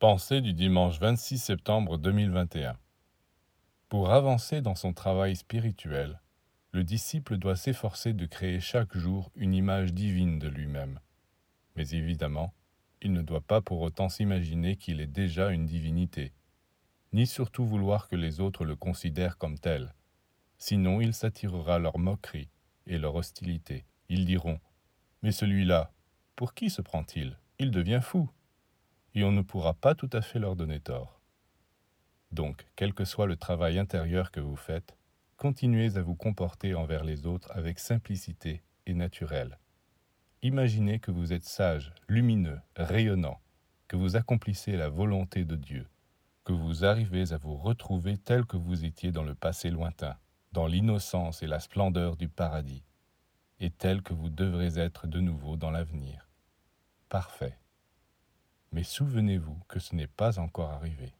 Pensée du dimanche 26 septembre 2021 Pour avancer dans son travail spirituel, le disciple doit s'efforcer de créer chaque jour une image divine de lui-même. Mais évidemment, il ne doit pas pour autant s'imaginer qu'il est déjà une divinité, ni surtout vouloir que les autres le considèrent comme tel. Sinon il s'attirera leur moquerie et leur hostilité. Ils diront Mais celui-là, pour qui se prend-il? Il devient fou et on ne pourra pas tout à fait leur donner tort. Donc, quel que soit le travail intérieur que vous faites, continuez à vous comporter envers les autres avec simplicité et naturel. Imaginez que vous êtes sage, lumineux, rayonnant, que vous accomplissez la volonté de Dieu, que vous arrivez à vous retrouver tel que vous étiez dans le passé lointain, dans l'innocence et la splendeur du paradis, et tel que vous devrez être de nouveau dans l'avenir. Parfait. Mais souvenez-vous que ce n'est pas encore arrivé.